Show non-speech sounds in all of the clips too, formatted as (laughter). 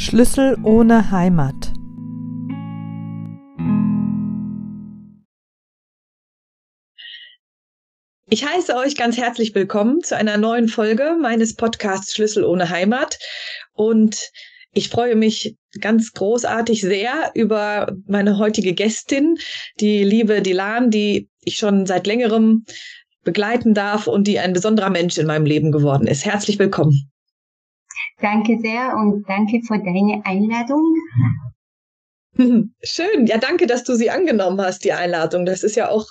Schlüssel ohne Heimat. Ich heiße euch ganz herzlich willkommen zu einer neuen Folge meines Podcasts Schlüssel ohne Heimat. Und ich freue mich ganz großartig sehr über meine heutige Gästin, die liebe Dilan, die ich schon seit längerem begleiten darf und die ein besonderer Mensch in meinem Leben geworden ist. Herzlich willkommen. Danke sehr und danke für deine Einladung. (laughs) Schön, ja, danke, dass du sie angenommen hast, die Einladung. Das ist ja auch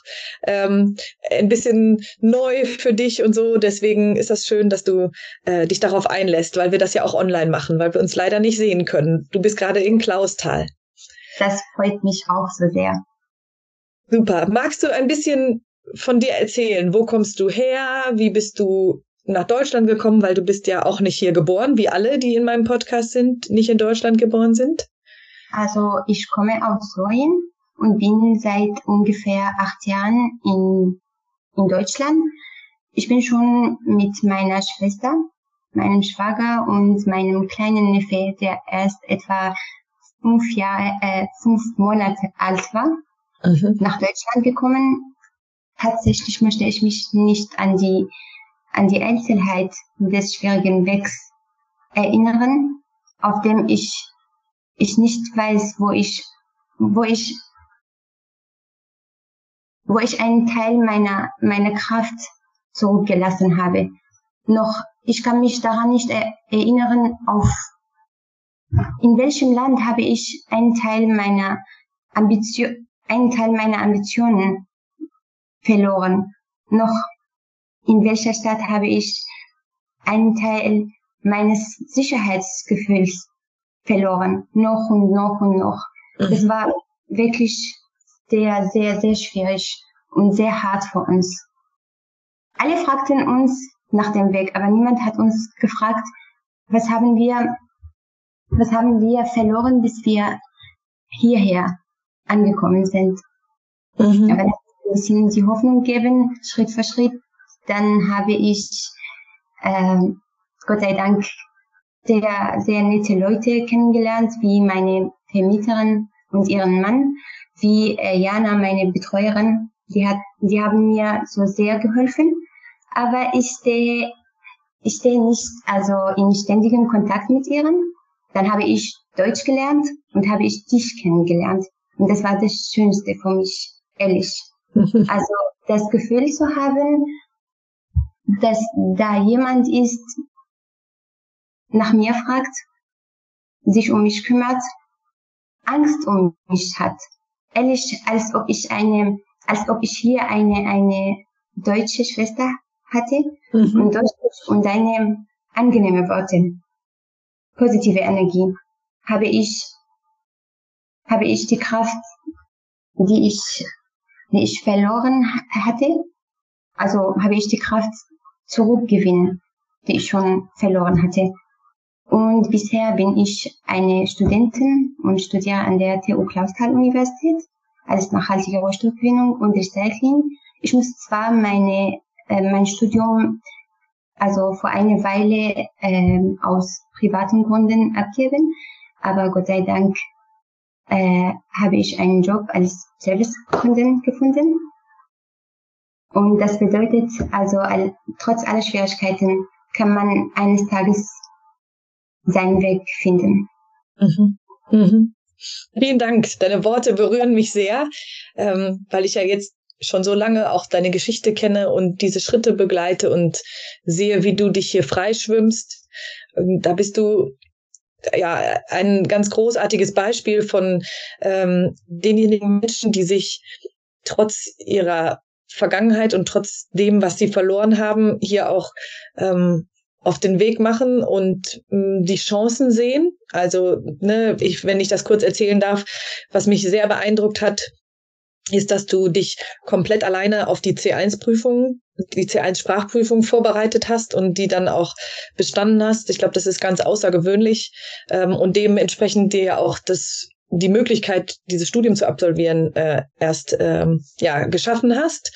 ähm, ein bisschen neu für dich und so. Deswegen ist das schön, dass du äh, dich darauf einlässt, weil wir das ja auch online machen, weil wir uns leider nicht sehen können. Du bist gerade in Klausthal. Das freut mich auch so sehr. Super. Magst du ein bisschen von dir erzählen? Wo kommst du her? Wie bist du nach Deutschland gekommen? Weil du bist ja auch nicht hier geboren, wie alle, die in meinem Podcast sind, nicht in Deutschland geboren sind. Also ich komme aus Syrien und bin seit ungefähr acht Jahren in, in Deutschland. Ich bin schon mit meiner Schwester, meinem Schwager und meinem kleinen Neffe, der erst etwa fünf Jahre, äh, fünf Monate alt war, mhm. nach Deutschland gekommen. Tatsächlich möchte ich mich nicht an die, an die Einzelheit des schwierigen Wegs erinnern, auf dem ich ich nicht weiß, wo ich, wo ich, wo ich einen Teil meiner, meiner Kraft zurückgelassen habe. Noch, ich kann mich daran nicht erinnern, auf, in welchem Land habe ich einen Teil meiner Ambition, einen Teil meiner Ambitionen verloren. Noch, in welcher Stadt habe ich einen Teil meines Sicherheitsgefühls verloren. Noch und noch und noch. Mhm. Das war wirklich sehr, sehr, sehr schwierig und sehr hart für uns. Alle fragten uns nach dem Weg, aber niemand hat uns gefragt, was haben wir, was haben wir verloren, bis wir hierher angekommen sind. Mhm. Aber ein bisschen die Hoffnung geben, Schritt für Schritt. Dann habe ich, äh, Gott sei Dank, sehr, sehr nette Leute kennengelernt, wie meine Vermieterin und ihren Mann, wie äh, Jana, meine Betreuerin. Die hat, die haben mir so sehr geholfen. Aber ich stehe, ich stehe nicht also in ständigem Kontakt mit ihren. Dann habe ich Deutsch gelernt und habe ich dich kennengelernt. Und das war das Schönste für mich, ehrlich. (laughs) Also das Gefühl zu haben, dass da jemand ist, nach mir fragt, sich um mich kümmert, Angst um mich hat. Ehrlich, als ob ich eine, als ob ich hier eine, eine deutsche Schwester hatte mhm. und, Deutsch und eine angenehme Worte, positive Energie, habe ich, habe ich die Kraft, die ich, die ich verloren hatte, also habe ich die Kraft zurückgewinnen, die ich schon verloren hatte. Und bisher bin ich eine Studentin und studiere an der TU Clausthal Universität als nachhaltige Rohstoffgewinnung und Recycling. Ich muss zwar meine, äh, mein Studium also vor einer Weile äh, aus privaten Gründen abgeben, aber Gott sei Dank äh, habe ich einen Job als Servicekundin gefunden. Und das bedeutet also, all, trotz aller Schwierigkeiten kann man eines Tages seinen Weg finden. Mhm. Mhm. Vielen Dank. Deine Worte berühren mich sehr, ähm, weil ich ja jetzt schon so lange auch deine Geschichte kenne und diese Schritte begleite und sehe, wie du dich hier freischwimmst. Ähm, da bist du ja ein ganz großartiges Beispiel von ähm, denjenigen Menschen, die sich trotz ihrer Vergangenheit und trotz dem, was sie verloren haben, hier auch ähm, auf den Weg machen und mh, hm, die Chancen sehen. Also, ne, ich, wenn ich das kurz erzählen darf, was mich sehr beeindruckt hat, ist, dass du dich komplett alleine auf die C1-Prüfung, die C1-Sprachprüfung vorbereitet hast und die dann auch bestanden hast. Ich glaube, das ist ganz außergewöhnlich ähm, und dementsprechend dir auch das die Möglichkeit, dieses Studium zu absolvieren, äh, erst ähm, ja geschaffen hast.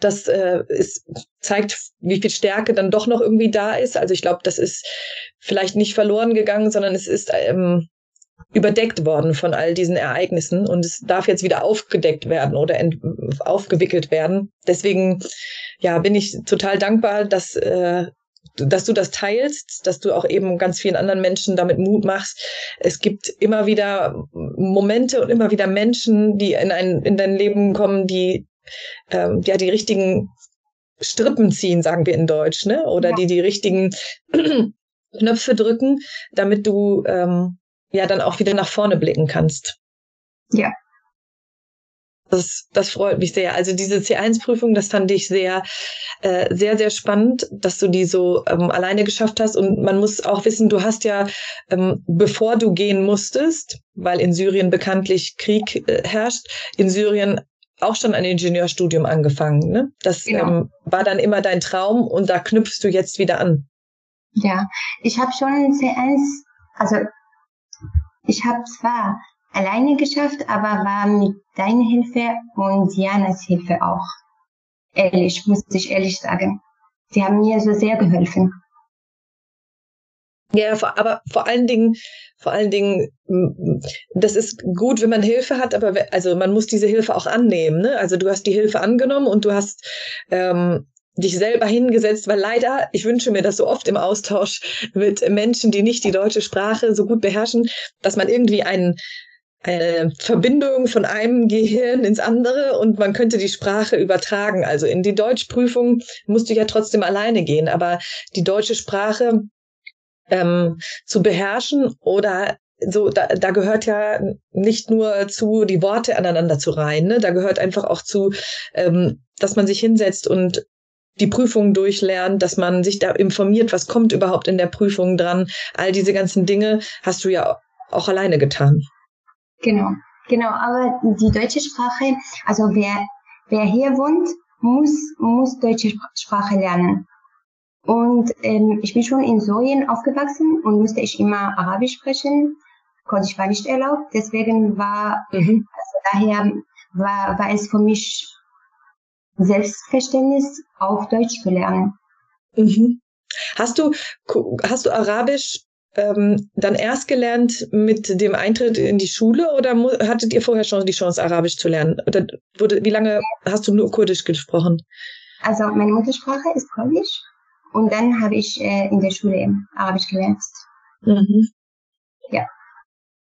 das äh, ist, zeigt, wie viel Stärke dann doch noch irgendwie da ist. Also ich glaube, das ist vielleicht nicht verloren gegangen, sondern es ist ähm, überdeckt worden von all diesen Ereignissen und es darf jetzt wieder aufgedeckt werden oder aufgewickelt werden. Deswegen ja, bin ich total dankbar, dass äh, dass du das teilst, dass du auch eben ganz vielen anderen Menschen damit Mut machst. Es gibt immer wieder Momente und immer wieder Menschen, die in, ein, in dein Leben kommen, die ähm, ja die richtigen Strippen ziehen, sagen wir in Deutsch, ne? Oder ja. die die richtigen (clears throat) Knöpfe drücken, damit du ähm, ja dann auch wieder nach vorne blicken kannst. Ja, das, das freut mich sehr. Also diese C1-Prüfung, das fand ich sehr, äh, sehr, sehr spannend, dass du die so ähm, alleine geschafft hast. Und man muss auch wissen, du hast ja, ähm, bevor du gehen musstest, weil in Syrien bekanntlich Krieg äh, herrscht, in Syrien auch schon ein Ingenieurstudium angefangen. Ne? Das genau. ähm, war dann immer dein Traum und da knüpfst du jetzt wieder an. Ja, ich habe schon C1, also ich habe zwar alleine geschafft, aber war mit deiner Hilfe und Janas Hilfe auch. Ehrlich, muss ich ehrlich sagen. Sie haben mir so sehr geholfen. Ja, aber vor allen Dingen, vor allen Dingen, das ist gut, wenn man Hilfe hat, aber also man muss diese Hilfe auch annehmen. Ne? Also du hast die Hilfe angenommen und du hast ähm, dich selber hingesetzt, weil leider, ich wünsche mir das so oft im Austausch mit Menschen, die nicht die deutsche Sprache so gut beherrschen, dass man irgendwie einen eine Verbindung von einem Gehirn ins andere und man könnte die Sprache übertragen. Also in die Deutschprüfung musst du ja trotzdem alleine gehen, aber die deutsche Sprache ähm, zu beherrschen oder so, da, da gehört ja nicht nur zu, die Worte aneinander zu reihen, ne? da gehört einfach auch zu, ähm, dass man sich hinsetzt und die Prüfung durchlernt, dass man sich da informiert, was kommt überhaupt in der Prüfung dran. All diese ganzen Dinge hast du ja auch alleine getan. Genau, genau. Aber die deutsche Sprache, also wer, wer hier wohnt, muss, muss deutsche Sprache lernen. Und ähm, ich bin schon in Syrien aufgewachsen und musste ich immer Arabisch sprechen. Kurdisch war nicht erlaubt, deswegen war, mhm. also daher war, war es für mich Selbstverständnis, auch Deutsch zu lernen. Mhm. Hast du, hast du Arabisch ähm, dann erst gelernt mit dem Eintritt in die Schule oder hattet ihr vorher schon die Chance, Arabisch zu lernen? Oder wurde, wie lange hast du nur Kurdisch gesprochen? Also meine Muttersprache ist Kurdisch und dann habe ich äh, in der Schule Arabisch gelernt. Mhm. Ja.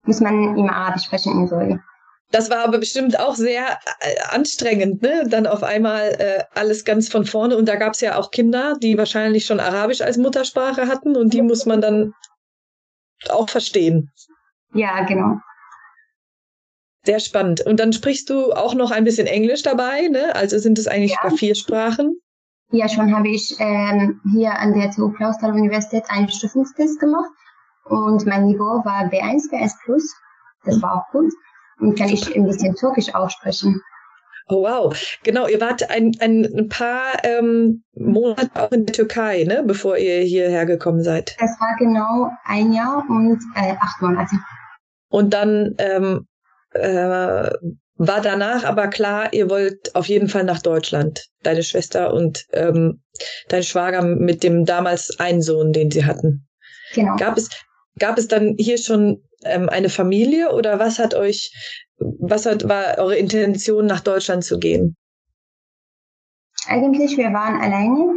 Muss man immer Arabisch sprechen in Syrien. Das war aber bestimmt auch sehr äh, anstrengend, ne? Dann auf einmal äh, alles ganz von vorne. Und da gab es ja auch Kinder, die wahrscheinlich schon Arabisch als Muttersprache hatten und die muss man dann auch verstehen. Ja, genau. Sehr spannend. Und dann sprichst du auch noch ein bisschen Englisch dabei, ne? Also sind es eigentlich ja. vier Sprachen? Ja, schon habe ich ähm, hier an der TU Clausthal Universität einen Stufungstest gemacht und mein Niveau war B1, B1 Plus. Das war auch gut. Und kann ich ein bisschen Türkisch aussprechen. Oh wow, genau, ihr wart ein, ein paar ähm, Monate auch in der Türkei, ne, bevor ihr hierher gekommen seid. Das war genau ein Jahr und äh, acht Monate. Und dann ähm, äh, war danach aber klar, ihr wollt auf jeden Fall nach Deutschland, deine Schwester und ähm, dein Schwager mit dem damals einen Sohn, den sie hatten. Genau. Gab es, gab es dann hier schon ähm, eine Familie oder was hat euch was hat, war eure Intention, nach Deutschland zu gehen? Eigentlich, wir waren alleine.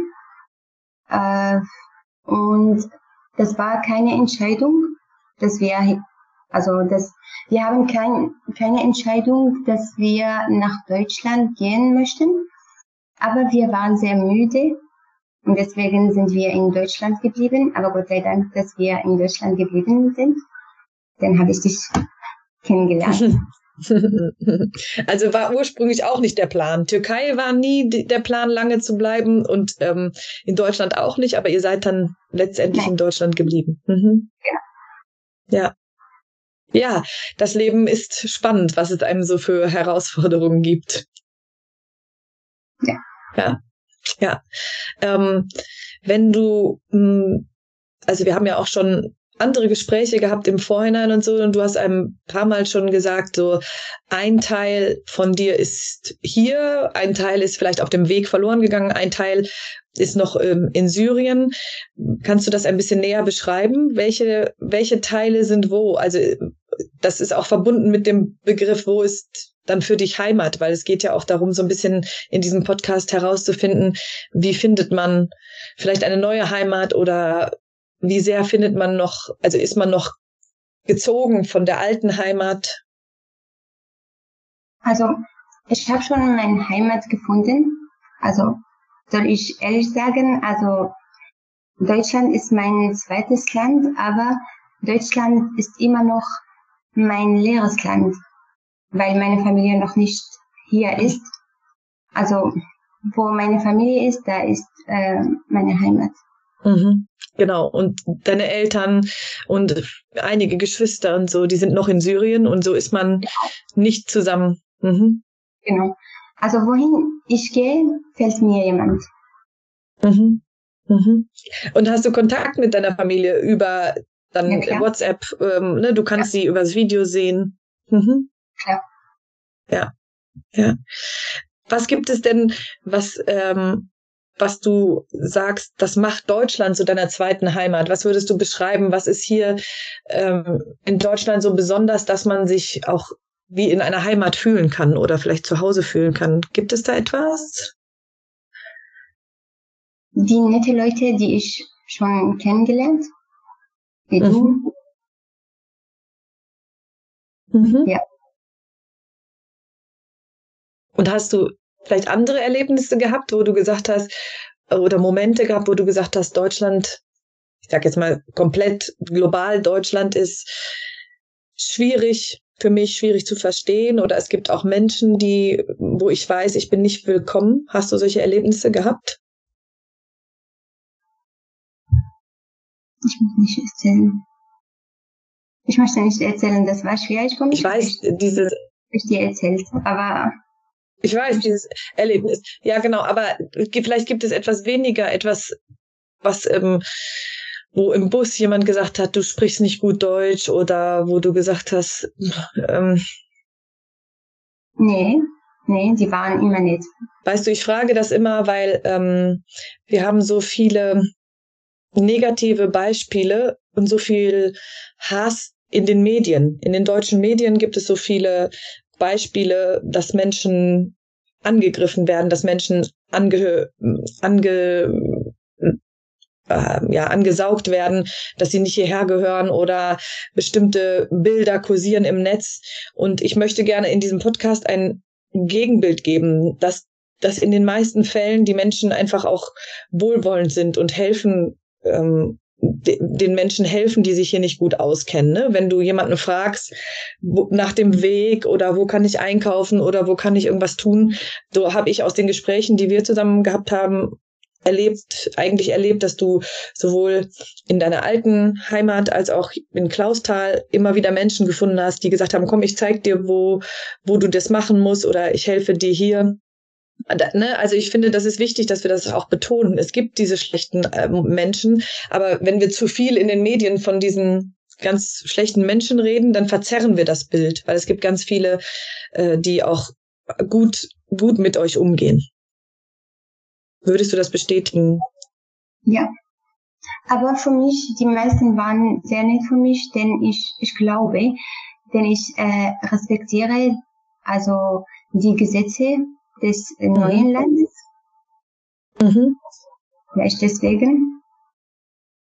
Äh, und das war keine Entscheidung, dass wir, also das, wir haben kein, keine Entscheidung, dass wir nach Deutschland gehen möchten. Aber wir waren sehr müde und deswegen sind wir in Deutschland geblieben. Aber Gott sei Dank, dass wir in Deutschland geblieben sind. Dann habe ich dich kennengelernt. (laughs) (laughs) Also war ursprünglich auch nicht der Plan. Türkei war nie der Plan, lange zu bleiben und ähm, in Deutschland auch nicht, aber ihr seid dann letztendlich Nein. in Deutschland geblieben. Mhm. Ja. Ja. Ja, das Leben ist spannend, was es einem so für Herausforderungen gibt. Ja. Ja. Ja. Ähm, wenn du, hm, also wir haben ja auch schon andere Gespräche gehabt im Vorhinein und so und du hast ein paar Mal schon gesagt, so ein Teil von dir ist hier, ein Teil ist vielleicht auf dem Weg verloren gegangen, ein Teil ist noch ähm, in Syrien. Kannst du das ein bisschen näher beschreiben? Welche, welche Teile sind wo? Also das ist auch verbunden mit dem Begriff, wo ist dann für dich Heimat? Weil es geht ja auch darum, so ein bisschen in diesem Podcast herauszufinden, wie findet man vielleicht eine neue Heimat oder wie sehr findet man noch, also ist man noch gezogen von der alten Heimat? Also ich habe schon meine Heimat gefunden. Also soll ich ehrlich sagen, also Deutschland ist mein zweites Land, aber Deutschland ist immer noch mein leeres Land, weil meine Familie noch nicht hier ist. Also wo meine Familie ist, da ist äh, meine Heimat. Mhm, genau. Und deine Eltern und einige Geschwister und so, die sind noch in Syrien und so ist man genau. nicht zusammen. Mhm. Genau. Also wohin ich gehe, fällt mir jemand. Mhm. Mhm. Und hast du Kontakt mit deiner Familie über dann ja, WhatsApp? Ähm, ne? Du kannst ja. sie übers Video sehen. Mhm. Ja. Ja. Ja. Was gibt es denn, was, ähm, was du sagst, das macht Deutschland zu deiner zweiten Heimat? Was würdest du beschreiben? Was ist hier ähm, in Deutschland so besonders, dass man sich auch wie in einer Heimat fühlen kann oder vielleicht zu Hause fühlen kann? Gibt es da etwas? Die nette Leute, die ich schon kennengelernt, wie mhm. du. Mhm. Ja. Und hast du vielleicht andere Erlebnisse gehabt, wo du gesagt hast, oder Momente gehabt, wo du gesagt hast, Deutschland, ich sag jetzt mal komplett global, Deutschland ist schwierig für mich, schwierig zu verstehen, oder es gibt auch Menschen, die, wo ich weiß, ich bin nicht willkommen. Hast du solche Erlebnisse gehabt? Ich muss nicht erzählen. Ich möchte nicht erzählen, das war schwierig für mich. Ich weiß, dieses. Ich dir erzählt, aber ich weiß, dieses Erlebnis. Ja, genau, aber vielleicht gibt es etwas weniger, etwas, was, ähm, wo im Bus jemand gesagt hat, du sprichst nicht gut Deutsch oder wo du gesagt hast, ähm, Nee, nee, die waren immer nett. Weißt du, ich frage das immer, weil ähm, wir haben so viele negative Beispiele und so viel Hass in den Medien. In den deutschen Medien gibt es so viele Beispiele, dass Menschen angegriffen werden, dass Menschen ange, ange, äh, ja, angesaugt werden, dass sie nicht hierher gehören oder bestimmte Bilder kursieren im Netz. Und ich möchte gerne in diesem Podcast ein Gegenbild geben, dass, dass in den meisten Fällen die Menschen einfach auch wohlwollend sind und helfen, ähm, den Menschen helfen, die sich hier nicht gut auskennen. Ne? Wenn du jemanden fragst wo, nach dem Weg oder wo kann ich einkaufen oder wo kann ich irgendwas tun, so habe ich aus den Gesprächen, die wir zusammen gehabt haben, erlebt, eigentlich erlebt, dass du sowohl in deiner alten Heimat als auch in Klausthal immer wieder Menschen gefunden hast, die gesagt haben, komm, ich zeig dir, wo, wo du das machen musst oder ich helfe dir hier. Ne, also ich finde, das ist wichtig, dass wir das auch betonen. Es gibt diese schlechten äh, Menschen, aber wenn wir zu viel in den Medien von diesen ganz schlechten Menschen reden, dann verzerren wir das Bild, weil es gibt ganz viele, äh, die auch gut gut mit euch umgehen. Würdest du das bestätigen? Ja. Aber für mich, die meisten waren sehr nett für mich, denn ich, ich glaube, denn ich äh, respektiere also die Gesetze des mhm. neuen Landes. Mhm. Vielleicht deswegen.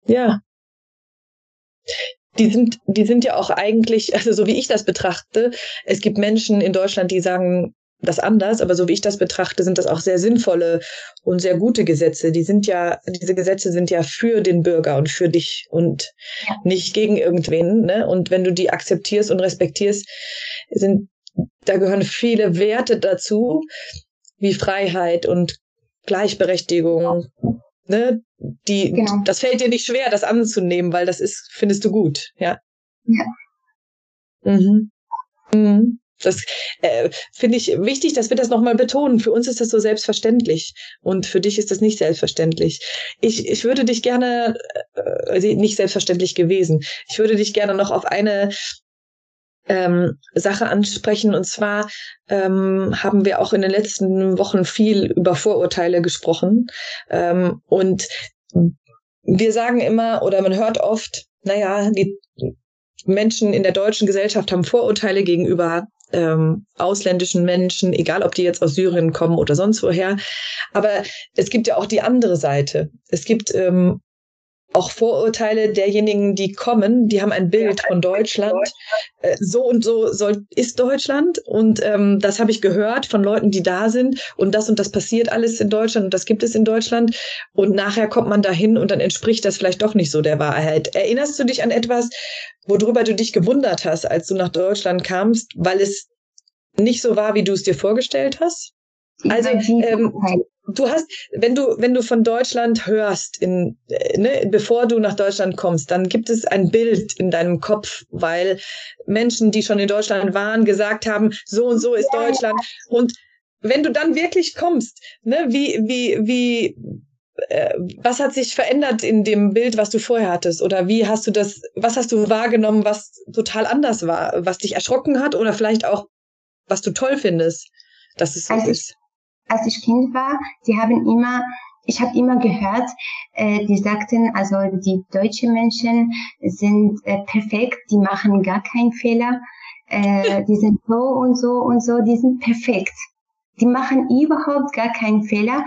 Ja. Die sind, die sind ja auch eigentlich, also so wie ich das betrachte, es gibt Menschen in Deutschland, die sagen das anders, aber so wie ich das betrachte, sind das auch sehr sinnvolle und sehr gute Gesetze. Die sind ja, diese Gesetze sind ja für den Bürger und für dich und ja. nicht gegen irgendwen. Ne? Und wenn du die akzeptierst und respektierst, sind da gehören viele Werte dazu, wie Freiheit und Gleichberechtigung. Ne? Die, genau. das fällt dir nicht schwer, das anzunehmen, weil das ist, findest du gut, ja. Ja. Mhm. Mhm. Das äh, finde ich wichtig, dass wir das nochmal betonen. Für uns ist das so selbstverständlich und für dich ist das nicht selbstverständlich. Ich, ich würde dich gerne, äh, nicht selbstverständlich gewesen, ich würde dich gerne noch auf eine ähm, Sache ansprechen. Und zwar ähm, haben wir auch in den letzten Wochen viel über Vorurteile gesprochen. Ähm, und wir sagen immer oder man hört oft, naja, die Menschen in der deutschen Gesellschaft haben Vorurteile gegenüber ähm, ausländischen Menschen, egal ob die jetzt aus Syrien kommen oder sonst woher. Aber es gibt ja auch die andere Seite. Es gibt ähm, auch Vorurteile derjenigen, die kommen, die haben ein Bild von Deutschland. Äh, so und so soll, ist Deutschland. Und ähm, das habe ich gehört von Leuten, die da sind. Und das und das passiert alles in Deutschland und das gibt es in Deutschland. Und nachher kommt man dahin und dann entspricht das vielleicht doch nicht so der Wahrheit. Erinnerst du dich an etwas, worüber du dich gewundert hast, als du nach Deutschland kamst, weil es nicht so war, wie du es dir vorgestellt hast? Also ähm, du hast, wenn du, wenn du von Deutschland hörst, in, äh, ne, bevor du nach Deutschland kommst, dann gibt es ein Bild in deinem Kopf, weil Menschen, die schon in Deutschland waren, gesagt haben, so und so ist Deutschland. Und wenn du dann wirklich kommst, ne, wie, wie, wie, äh, was hat sich verändert in dem Bild, was du vorher hattest? Oder wie hast du das, was hast du wahrgenommen, was total anders war, was dich erschrocken hat oder vielleicht auch, was du toll findest, dass es so also ist? Als ich Kind war, sie haben immer, ich habe immer gehört, äh, die sagten, also die deutschen Menschen sind äh, perfekt, die machen gar keinen Fehler, äh, die sind so und so und so, die sind perfekt. Die machen überhaupt gar keinen Fehler,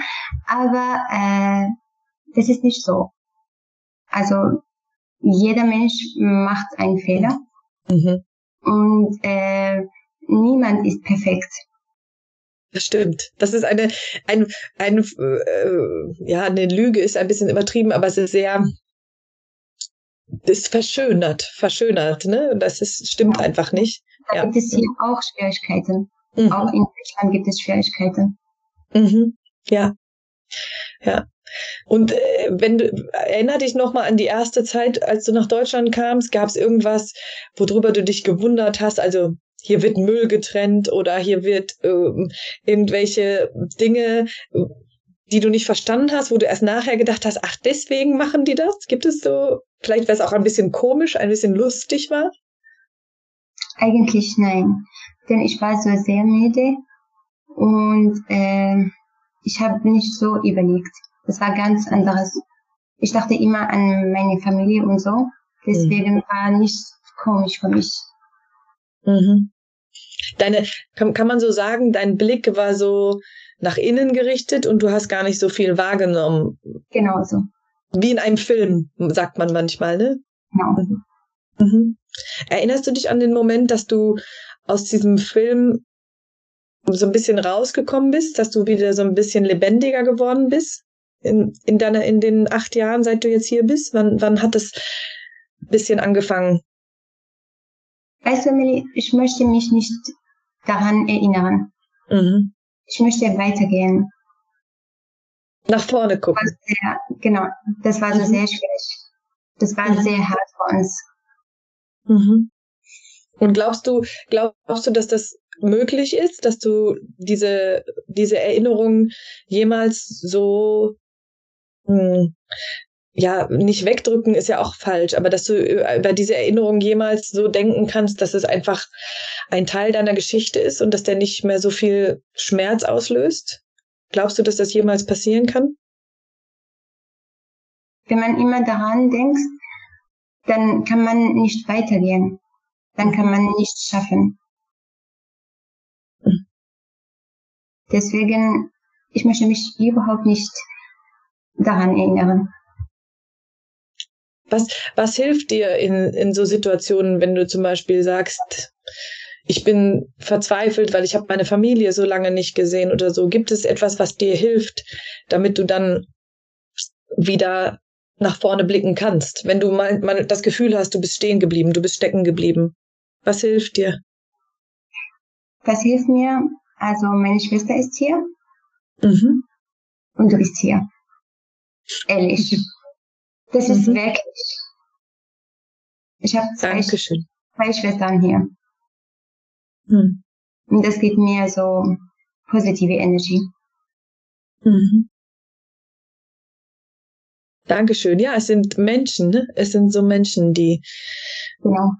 aber äh, das ist nicht so. Also jeder Mensch macht einen Fehler mhm. und äh, niemand ist perfekt. Das stimmt. Das ist eine, ein, ein, äh, ja, eine Lüge ist ein bisschen übertrieben, aber es ist sehr, ist verschönert, verschönert, ne? Das ist, stimmt ja. einfach nicht. Da ja. gibt es hier auch Schwierigkeiten. Mhm. Auch in Deutschland gibt es Schwierigkeiten. Mhm. Ja. Ja. Und äh, wenn du erinner dich nochmal an die erste Zeit, als du nach Deutschland kamst, gab es irgendwas, worüber du dich gewundert hast? Also hier wird Müll getrennt oder hier wird ähm, irgendwelche Dinge, die du nicht verstanden hast, wo du erst nachher gedacht hast, ach, deswegen machen die das? Gibt es so, vielleicht weil es auch ein bisschen komisch, ein bisschen lustig war? Eigentlich nein, denn ich war so sehr müde und äh, ich habe nicht so überlegt. Das war ganz anderes. Ich dachte immer an meine Familie und so, deswegen mhm. war nicht komisch für mich. Mhm. Deine, kann, kann man so sagen, dein Blick war so nach innen gerichtet und du hast gar nicht so viel wahrgenommen. Genau so. Wie in einem Film, sagt man manchmal, ne? Genau. Mhm. Mhm. Erinnerst du dich an den Moment, dass du aus diesem Film so ein bisschen rausgekommen bist, dass du wieder so ein bisschen lebendiger geworden bist in, in deiner, in den acht Jahren, seit du jetzt hier bist? Wann, wann hat das ein bisschen angefangen? Weißt du, Emily, ich möchte mich nicht daran erinnern. Mhm. Ich möchte weitergehen. Nach vorne gucken. Sehr, genau, das war so mhm. sehr schwierig. Das war mhm. sehr hart für uns. Mhm. Und glaubst du, glaubst du, dass das möglich ist, dass du diese, diese Erinnerung jemals so hm, ja, nicht wegdrücken ist ja auch falsch, aber dass du über diese Erinnerung jemals so denken kannst, dass es einfach ein Teil deiner Geschichte ist und dass der nicht mehr so viel Schmerz auslöst? Glaubst du, dass das jemals passieren kann? Wenn man immer daran denkt, dann kann man nicht weitergehen. Dann kann man nicht schaffen. Hm. Deswegen, ich möchte mich überhaupt nicht daran erinnern. Was, was hilft dir in, in so Situationen, wenn du zum Beispiel sagst, ich bin verzweifelt, weil ich habe meine Familie so lange nicht gesehen oder so. Gibt es etwas, was dir hilft, damit du dann wieder nach vorne blicken kannst? Wenn du mal, mal das Gefühl hast, du bist stehen geblieben, du bist stecken geblieben. Was hilft dir? Was hilft mir? Also meine Schwester ist hier. Mhm. Und du bist hier. Ehrlich. (laughs) Das mhm. ist wirklich. Ich habe zwei, zwei Schwestern hier. Hm. Und das gibt mir so positive Energie. Mhm. Dankeschön. Ja, es sind Menschen, ne? Es sind so Menschen, die. Genau.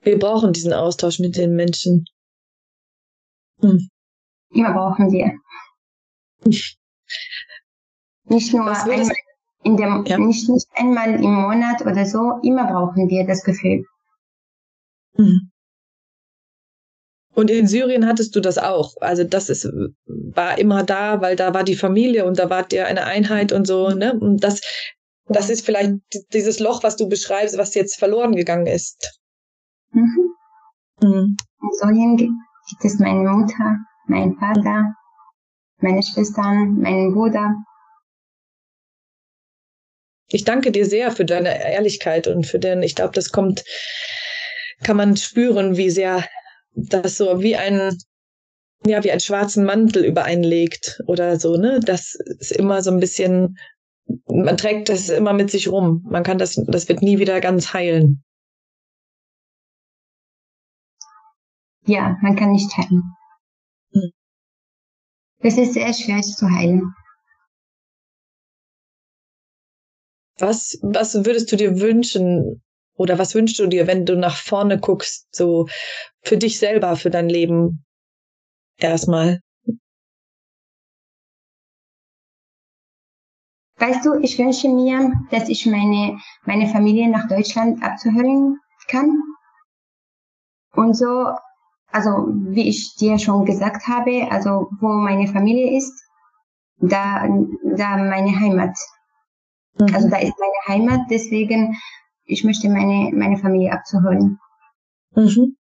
Wir brauchen diesen Austausch mit den Menschen. Hm. Immer brauchen wir. (laughs) Nicht nur einmal in dem, ja. nicht, nicht einmal im Monat oder so, immer brauchen wir das Gefühl. Mhm. Und in Syrien hattest du das auch. Also das ist, war immer da, weil da war die Familie und da wart ihr eine Einheit und so, ne? Und das, das ist vielleicht dieses Loch, was du beschreibst, was jetzt verloren gegangen ist. Mhm. Mhm. In Syrien gibt es meine Mutter, meinen Vater, meine Schwestern, meinen Bruder. Ich danke dir sehr für deine Ehrlichkeit und für den, ich glaube, das kommt, kann man spüren, wie sehr das so wie ein, ja, wie einen schwarzen Mantel über einen legt oder so, ne? Das ist immer so ein bisschen, man trägt das immer mit sich rum. Man kann das, das wird nie wieder ganz heilen. Ja, man kann nicht heilen. Hm. Es ist sehr schwer zu heilen. Was, was würdest du dir wünschen, oder was wünschst du dir, wenn du nach vorne guckst, so für dich selber, für dein Leben erstmal? Weißt du, ich wünsche mir, dass ich meine, meine Familie nach Deutschland abzuholen kann. Und so, also wie ich dir schon gesagt habe, also wo meine Familie ist, da, da meine Heimat. Mhm. Also da ist meine Heimat, deswegen ich möchte meine, meine Familie abzuholen. Mhm.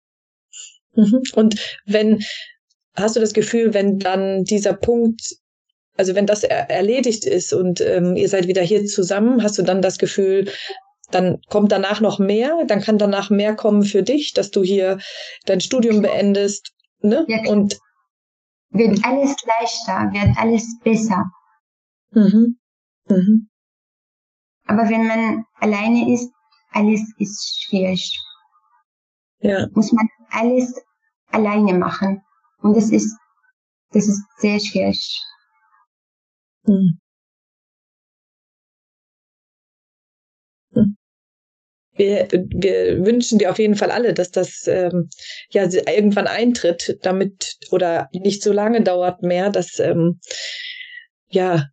Mhm. Und wenn, hast du das Gefühl, wenn dann dieser Punkt, also wenn das er erledigt ist und ähm, ihr seid wieder hier zusammen, hast du dann das Gefühl, dann kommt danach noch mehr, dann kann danach mehr kommen für dich, dass du hier dein Studium beendest, ne? Ja, und wird alles leichter, wird alles besser. Mhm. Mhm. Aber wenn man alleine ist, alles ist schwierig. Ja. Muss man alles alleine machen. Und das ist, das ist sehr schwierig. Hm. hm. Wir, wir wünschen dir auf jeden Fall alle, dass das ähm, ja irgendwann eintritt, damit oder nicht so lange dauert mehr, dass ähm, ja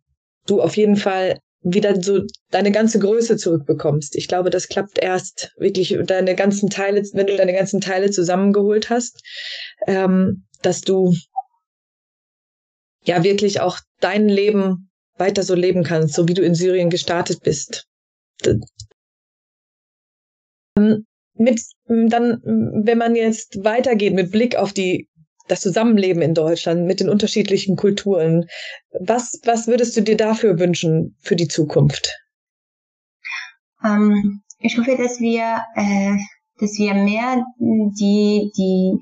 du auf jeden Fall wieder so deine ganze Größe zurückbekommst. Ich glaube, das klappt erst wirklich deine ganzen Teile, wenn du deine ganzen Teile zusammengeholt hast, ähm, dass du ja wirklich auch dein Leben weiter so leben kannst, so wie du in Syrien gestartet bist. Ähm, mit dann, wenn man jetzt weitergeht mit Blick auf die das Zusammenleben in Deutschland mit den unterschiedlichen Kulturen. Was, was würdest du dir dafür wünschen für die Zukunft? Ähm, ich hoffe, dass wir, äh, dass wir mehr die, die,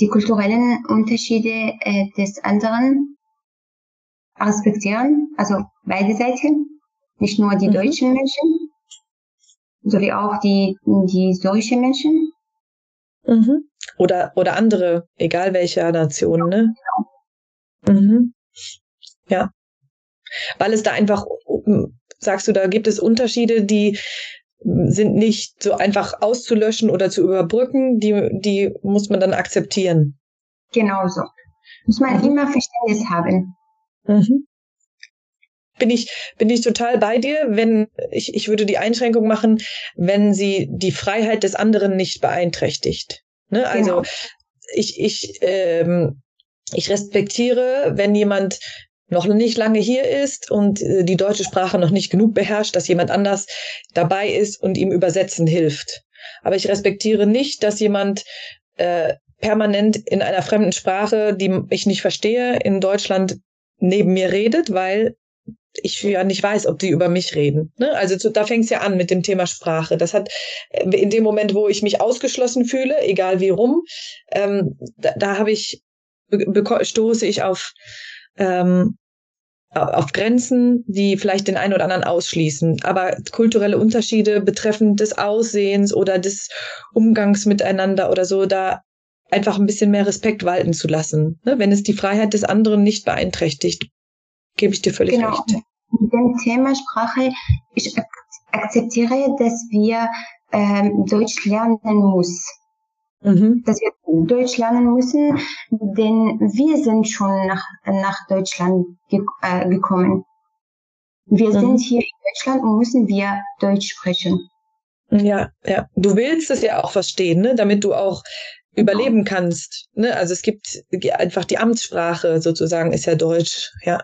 die kulturellen Unterschiede äh, des anderen respektieren, also beide Seiten, nicht nur die mhm. deutschen Menschen, sowie auch die, die syrischen Menschen. Mhm. Oder, oder andere, egal welcher Nation, ne? Mhm. Ja. Weil es da einfach, sagst du, da gibt es Unterschiede, die sind nicht so einfach auszulöschen oder zu überbrücken, die, die muss man dann akzeptieren. Genau so. Muss man mhm. immer Verständnis haben. Mhm. Bin ich, bin ich total bei dir, wenn ich, ich würde die Einschränkung machen, wenn sie die Freiheit des anderen nicht beeinträchtigt. Ne? Also genau. ich, ich, ähm, ich respektiere, wenn jemand noch nicht lange hier ist und äh, die deutsche Sprache noch nicht genug beherrscht, dass jemand anders dabei ist und ihm übersetzen hilft. Aber ich respektiere nicht, dass jemand äh, permanent in einer fremden Sprache, die ich nicht verstehe, in Deutschland neben mir redet, weil ich ja nicht weiß, ob die über mich reden. Ne? Also zu, da fängt es ja an mit dem Thema Sprache. Das hat äh, in dem Moment, wo ich mich ausgeschlossen fühle, egal wie rum, ähm, da, da habe ich stoße ich auf ähm, auf Grenzen, die vielleicht den einen oder anderen ausschließen. Aber kulturelle Unterschiede betreffend des Aussehens oder des Umgangs miteinander oder so, da einfach ein bisschen mehr Respekt walten zu lassen, ne? wenn es die Freiheit des anderen nicht beeinträchtigt. Gebe ich dir völlig genau. recht. Mit dem Thema Sprache, ich ak akzeptiere, dass wir ähm, Deutsch lernen muss. Mhm. Dass wir Deutsch lernen müssen, denn wir sind schon nach, nach Deutschland ge äh, gekommen. Wir mhm. sind hier in Deutschland und müssen wir Deutsch sprechen. Ja, ja. Du willst es ja auch verstehen, ne? damit du auch überleben kannst. Ne? Also es gibt einfach die Amtssprache sozusagen ist ja Deutsch, ja.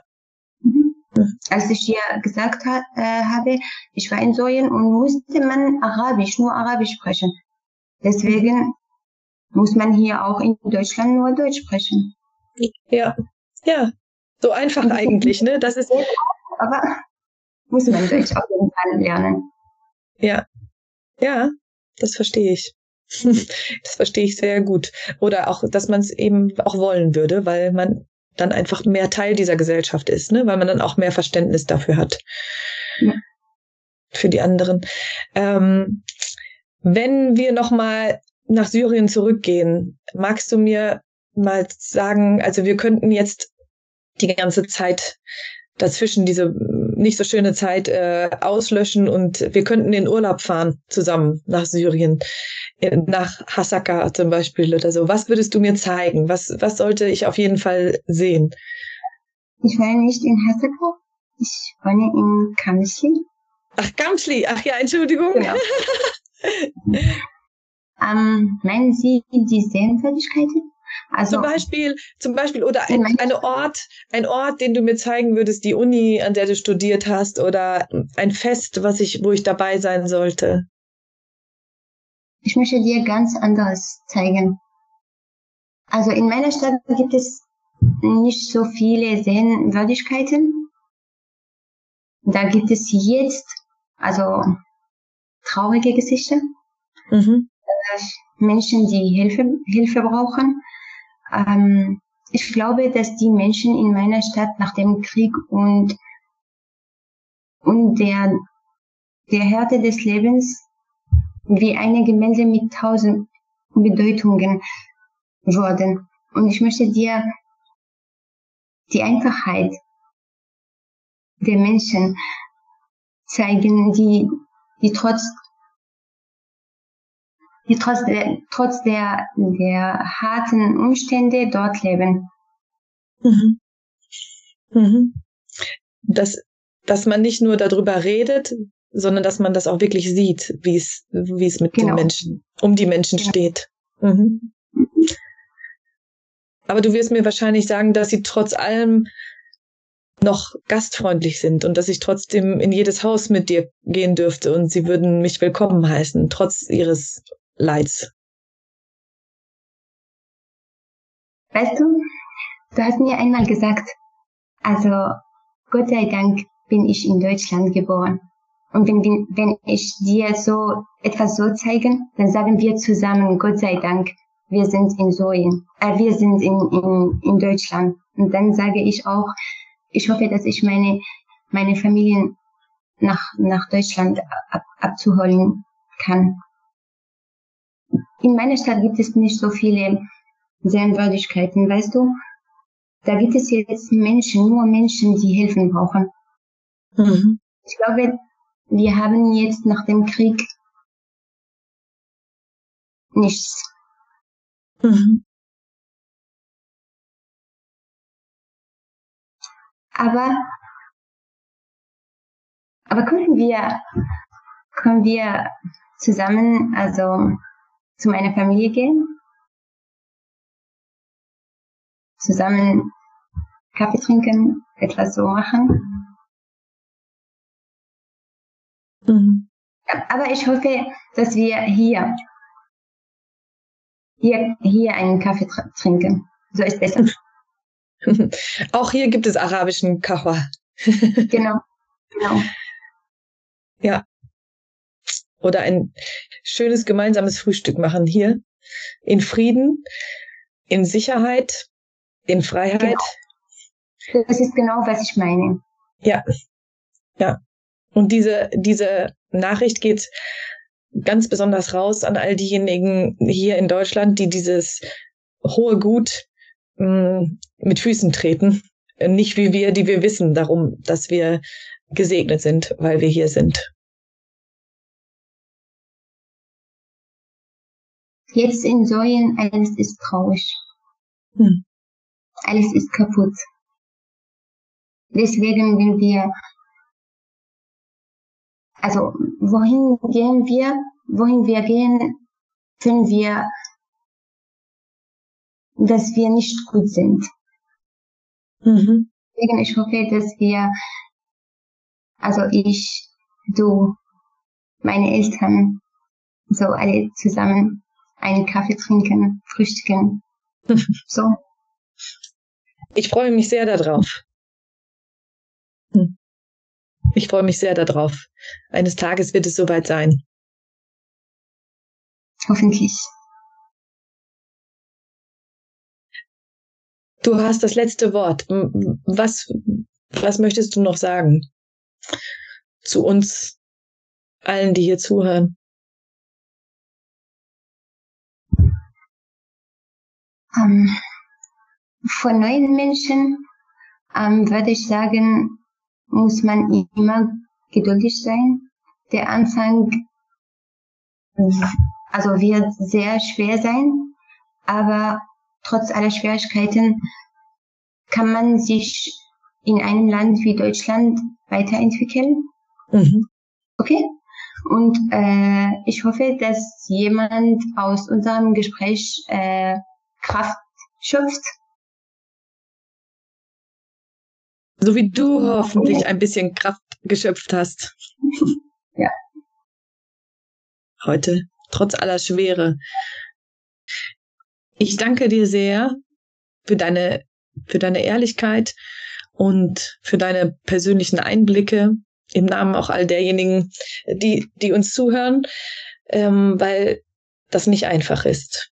Mhm. Als ich hier gesagt ha äh, habe, ich war in Syrien und musste man Arabisch, nur Arabisch sprechen. Deswegen muss man hier auch in Deutschland nur Deutsch sprechen. Ja, ja. So einfach eigentlich, ne? Das ist. Aber muss man Deutsch auf jeden Fall lernen. Ja. Ja, das verstehe ich. (laughs) Das verstehe ich sehr gut. Oder auch, dass man es eben auch wollen würde, weil man dann einfach mehr Teil dieser Gesellschaft ist, ne? weil man dann auch mehr Verständnis dafür hat. Ja. Für die anderen. Ähm, wenn wir nochmal nach Syrien zurückgehen, magst du mir mal sagen, also wir könnten jetzt die ganze Zeit dazwischen diese nicht so schöne Zeit äh, auslöschen und wir könnten in Urlaub fahren zusammen nach Syrien, nach Hasaka zum Beispiel oder so. Was würdest du mir zeigen? Was, was sollte ich auf jeden Fall sehen? Ich wohne nicht in Hasaka, ich wohne in Kamschli. Ach, Kamschli, ach ja, Entschuldigung. Genau. (laughs) ähm, meinen Sie die Sehenswürdigkeiten? Also zum Beispiel, zum Beispiel oder ein, ein Ort, ein Ort, den du mir zeigen würdest, die Uni, an der du studiert hast, oder ein Fest, was ich, wo ich dabei sein sollte. Ich möchte dir ganz anderes zeigen. Also in meiner Stadt gibt es nicht so viele Sehenswürdigkeiten. Da gibt es jetzt also traurige Gesichter. Mhm. Menschen, die Hilfe, Hilfe brauchen. Ähm, ich glaube, dass die Menschen in meiner Stadt nach dem Krieg und, und der, der Härte des Lebens wie eine Gemälde mit tausend Bedeutungen wurden. Und ich möchte dir die Einfachheit der Menschen zeigen, die, die trotz die trotz der, trotz der, der harten Umstände dort leben. Mhm. Mhm. Dass, dass man nicht nur darüber redet, sondern dass man das auch wirklich sieht, wie es, wie es mit genau. den Menschen, um die Menschen ja. steht. Mhm. Aber du wirst mir wahrscheinlich sagen, dass sie trotz allem noch gastfreundlich sind und dass ich trotzdem in jedes Haus mit dir gehen dürfte und sie würden mich willkommen heißen, trotz ihres Leids? Weißt du, du hast mir einmal gesagt, also Gott sei Dank bin ich in Deutschland geboren. Und wenn, wenn ich dir so etwas so zeigen, dann sagen wir zusammen, Gott sei Dank, wir sind in Sojen, äh, wir sind in, in, in Deutschland. Und dann sage ich auch, ich hoffe, dass ich meine, meine Familien nach, nach Deutschland ab, abzuholen kann in meiner Stadt gibt es nicht so viele Sehenswürdigkeiten, weißt du? Da gibt es jetzt Menschen, nur Menschen, die Hilfen brauchen. Mhm. Ich glaube, wir haben jetzt nach dem Krieg nichts. Mhm. Aber, aber können wir, können wir zusammen, also zu meiner Familie gehen, zusammen Kaffee trinken, etwas so machen. Mhm. Aber ich hoffe, dass wir hier, hier, hier einen Kaffee tr trinken. So ist besser. (laughs) Auch hier gibt es arabischen Kahwa. (laughs) genau, genau. Ja, oder ein schönes gemeinsames Frühstück machen hier in Frieden, in Sicherheit, in Freiheit. Genau. Das ist genau, was ich meine. Ja, ja. Und diese, diese Nachricht geht ganz besonders raus an all diejenigen hier in Deutschland, die dieses hohe Gut mh, mm, mit Füßen treten. Nicht wie wir, die wir wissen darum, dass wir gesegnet sind, weil wir hier sind. Jetzt in Säulen, alles ist traurig. Hm. Alles ist kaputt. Deswegen, wenn wir, also wohin gehen wir, wohin wir gehen, fühlen wir, dass wir nicht gut sind. Mhm. Deswegen, ich hoffe, dass wir, also ich, du, meine Eltern, so alle zusammen einen Kaffee trinken, frühstücken. (laughs) so. Ich freue mich sehr darauf. Hm. Ich freue mich sehr darauf. Eines Tages wird es soweit sein. Hoffentlich. Du hast das letzte Wort. Was, was möchtest du noch sagen zu uns allen, die hier zuhören? Ähm, von neuen Menschen ähm, würde ich sagen, muss man immer geduldig sein. Der Anfang also wird sehr schwer sein, aber trotz aller Schwierigkeiten kann man sich in einem Land wie Deutschland weiterentwickeln. Mhm. Okay? Und äh, ich hoffe, dass jemand aus unserem Gespräch äh, Kraft schöpft. So wie du hoffentlich ein bisschen Kraft geschöpft hast. (laughs) Ja. Heute, trotz aller Schwere. Ich danke dir sehr für deine, für deine Ehrlichkeit und für deine persönlichen Einblicke im Namen auch all derjenigen, die, die uns zuhören, ähm, weil das nicht einfach ist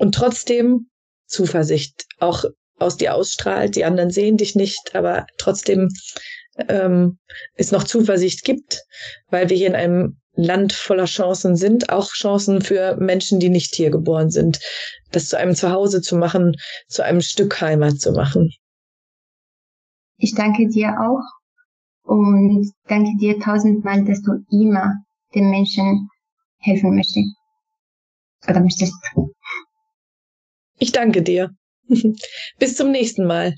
und trotzdem Zuversicht auch aus dir ausstrahlt. Die anderen sehen dich nicht, aber trotzdem ähm, es noch Zuversicht gibt, weil wir hier in einem Land voller Chancen sind, auch Chancen für Menschen, die nicht hier geboren sind, das zu einem Zuhause zu machen, zu einem Stück Heimat zu machen. Ich danke dir auch und danke dir tausendmal, dass du immer den Menschen helfen möchtest. Oder möchtest. Ich danke dir. (laughs) Bis zum nächsten Mal.